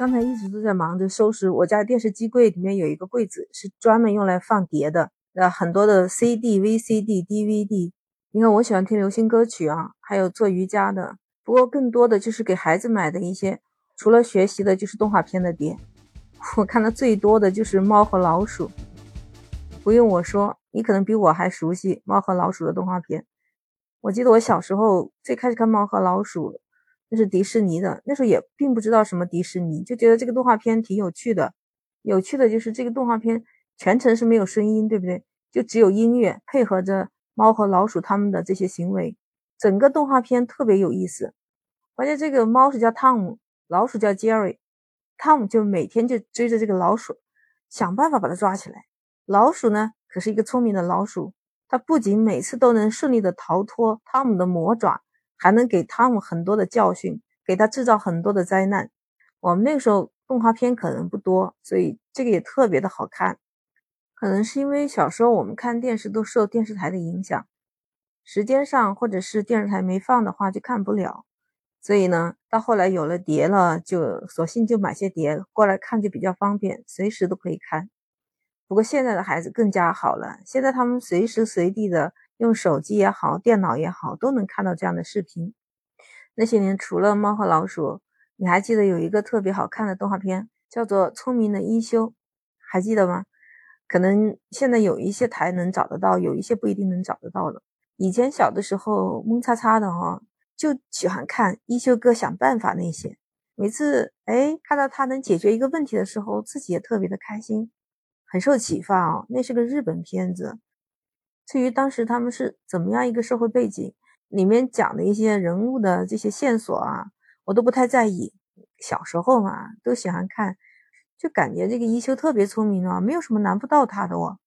刚才一直都在忙着收拾我家电视机柜，里面有一个柜子是专门用来放碟的，呃，很多的 CD、VCD、DVD。你看，我喜欢听流行歌曲啊，还有做瑜伽的。不过更多的就是给孩子买的一些，除了学习的，就是动画片的碟。我看的最多的就是《猫和老鼠》，不用我说，你可能比我还熟悉《猫和老鼠》的动画片。我记得我小时候最开始看《猫和老鼠》。那是迪士尼的，那时候也并不知道什么迪士尼，就觉得这个动画片挺有趣的。有趣的就是这个动画片全程是没有声音，对不对？就只有音乐配合着猫和老鼠他们的这些行为，整个动画片特别有意思。关键这个猫是叫汤姆，老鼠叫杰瑞，汤姆就每天就追着这个老鼠，想办法把它抓起来。老鼠呢，可是一个聪明的老鼠，它不仅每次都能顺利的逃脱汤姆的魔爪。还能给汤姆很多的教训，给他制造很多的灾难。我们那个时候动画片可能不多，所以这个也特别的好看。可能是因为小时候我们看电视都受电视台的影响，时间上或者是电视台没放的话就看不了。所以呢，到后来有了碟了，就索性就买些碟过来看，就比较方便，随时都可以看。不过现在的孩子更加好了，现在他们随时随地的。用手机也好，电脑也好，都能看到这样的视频。那些年，除了猫和老鼠，你还记得有一个特别好看的动画片，叫做《聪明的一休》，还记得吗？可能现在有一些台能找得到，有一些不一定能找得到了。以前小的时候懵叉叉的哈，就喜欢看一休哥想办法那些。每次哎看到他能解决一个问题的时候，自己也特别的开心，很受启发哦。那是个日本片子。至于当时他们是怎么样一个社会背景，里面讲的一些人物的这些线索啊，我都不太在意。小时候嘛，都喜欢看，就感觉这个一休特别聪明啊，没有什么难不到他的哦。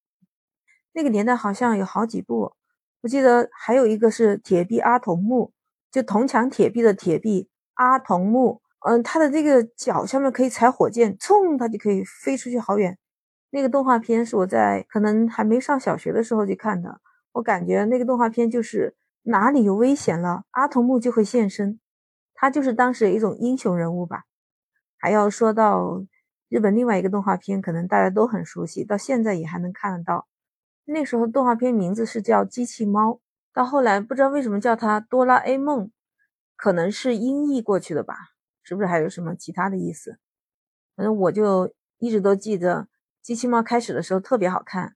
那个年代好像有好几部，我记得还有一个是铁臂阿童木，就铜墙铁壁的铁臂阿童木，嗯，他的这个脚下面可以踩火箭，冲，他就可以飞出去好远。那个动画片是我在可能还没上小学的时候就看的，我感觉那个动画片就是哪里有危险了，阿童木就会现身，他就是当时一种英雄人物吧。还要说到日本另外一个动画片，可能大家都很熟悉，到现在也还能看得到。那时候动画片名字是叫《机器猫》，到后来不知道为什么叫它《哆啦 A 梦》，可能是音译过去的吧？是不是还有什么其他的意思？反正我就一直都记得。机器猫开始的时候特别好看。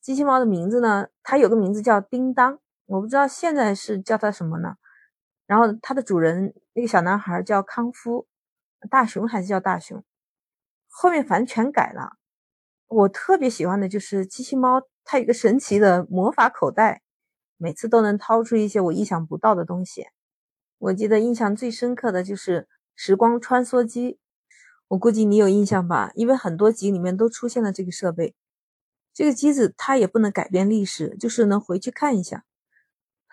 机器猫的名字呢，它有个名字叫叮当，我不知道现在是叫它什么呢。然后它的主人那个小男孩叫康夫，大熊还是叫大熊？后面反正全改了。我特别喜欢的就是机器猫，它有个神奇的魔法口袋，每次都能掏出一些我意想不到的东西。我记得印象最深刻的就是时光穿梭机。我估计你有印象吧，因为很多集里面都出现了这个设备。这个机子它也不能改变历史，就是能回去看一下。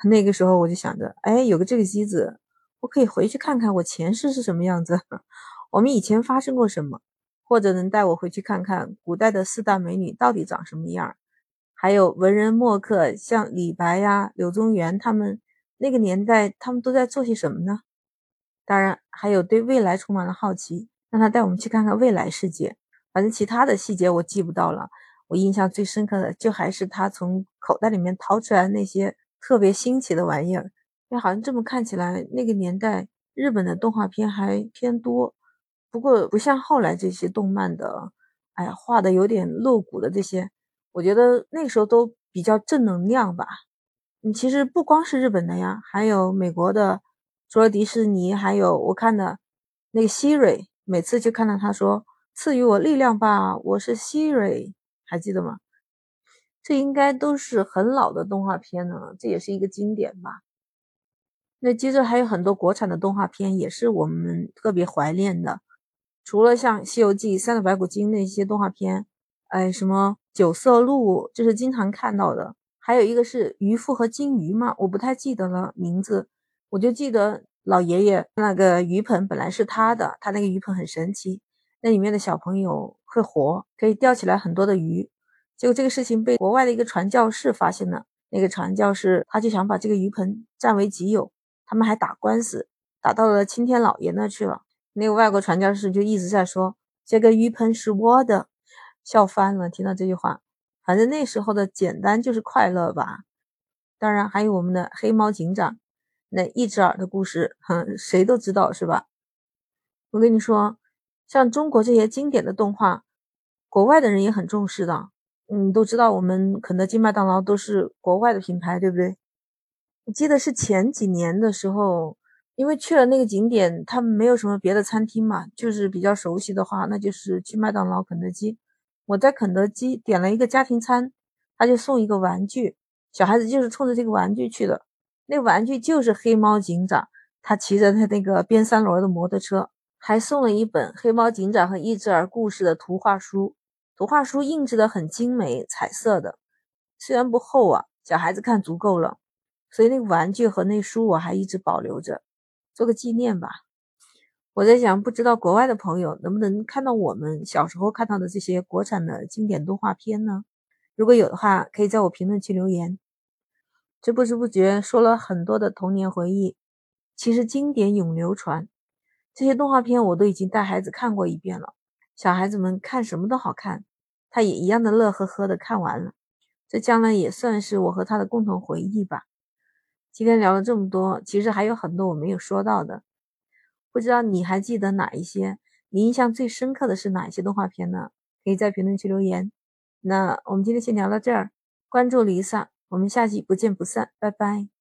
那个时候我就想着，哎，有个这个机子，我可以回去看看我前世是什么样子，我们以前发生过什么，或者能带我回去看看古代的四大美女到底长什么样，还有文人墨客像李白呀、柳宗元他们那个年代他们都在做些什么呢？当然，还有对未来充满了好奇。让他带我们去看看未来世界，反正其他的细节我记不到了。我印象最深刻的就还是他从口袋里面掏出来那些特别新奇的玩意儿。因为好像这么看起来，那个年代日本的动画片还偏多，不过不像后来这些动漫的，哎呀，画的有点露骨的这些。我觉得那时候都比较正能量吧。嗯其实不光是日本的呀，还有美国的，除了迪士尼，还有我看的那个 Siri，。每次就看到他说：“赐予我力量吧，我是 Siri。”还记得吗？这应该都是很老的动画片了，这也是一个经典吧。那接着还有很多国产的动画片，也是我们特别怀念的。除了像《西游记》《三打白骨精》那些动画片，哎，什么《九色鹿》，这是经常看到的。还有一个是渔夫和金鱼嘛，我不太记得了名字，我就记得。老爷爷那个鱼盆本来是他的，他那个鱼盆很神奇，那里面的小朋友会活，可以钓起来很多的鱼。结果这个事情被国外的一个传教士发现了，那个传教士他就想把这个鱼盆占为己有，他们还打官司，打到了青天老爷那去了。那个外国传教士就一直在说这个鱼盆是我的，笑翻了。听到这句话，反正那时候的简单就是快乐吧。当然还有我们的黑猫警长，那一只耳的故事，哼，谁都知道是吧？我跟你说，像中国这些经典的动画，国外的人也很重视的。嗯，都知道我们肯德基、麦当劳都是国外的品牌，对不对？我记得是前几年的时候，因为去了那个景点，他们没有什么别的餐厅嘛，就是比较熟悉的话，那就是去麦当劳、肯德基。我在肯德基点了一个家庭餐，他就送一个玩具，小孩子就是冲着这个玩具去的。那玩具就是黑猫警长，他骑着他那个编三轮的摩托车，还送了一本《黑猫警长和一只耳》故事的图画书。图画书印制的很精美，彩色的，虽然不厚啊，小孩子看足够了。所以那个玩具和那书我还一直保留着，做个纪念吧。我在想，不知道国外的朋友能不能看到我们小时候看到的这些国产的经典动画片呢？如果有的话，可以在我评论区留言。这不知不觉说了很多的童年回忆，其实经典永流传。这些动画片我都已经带孩子看过一遍了。小孩子们看什么都好看，他也一样的乐呵呵的看完了。这将来也算是我和他的共同回忆吧。今天聊了这么多，其实还有很多我没有说到的，不知道你还记得哪一些？你印象最深刻的是哪一些动画片呢？可以在评论区留言。那我们今天先聊到这儿，关注李萨，我们下期不见不散，拜拜。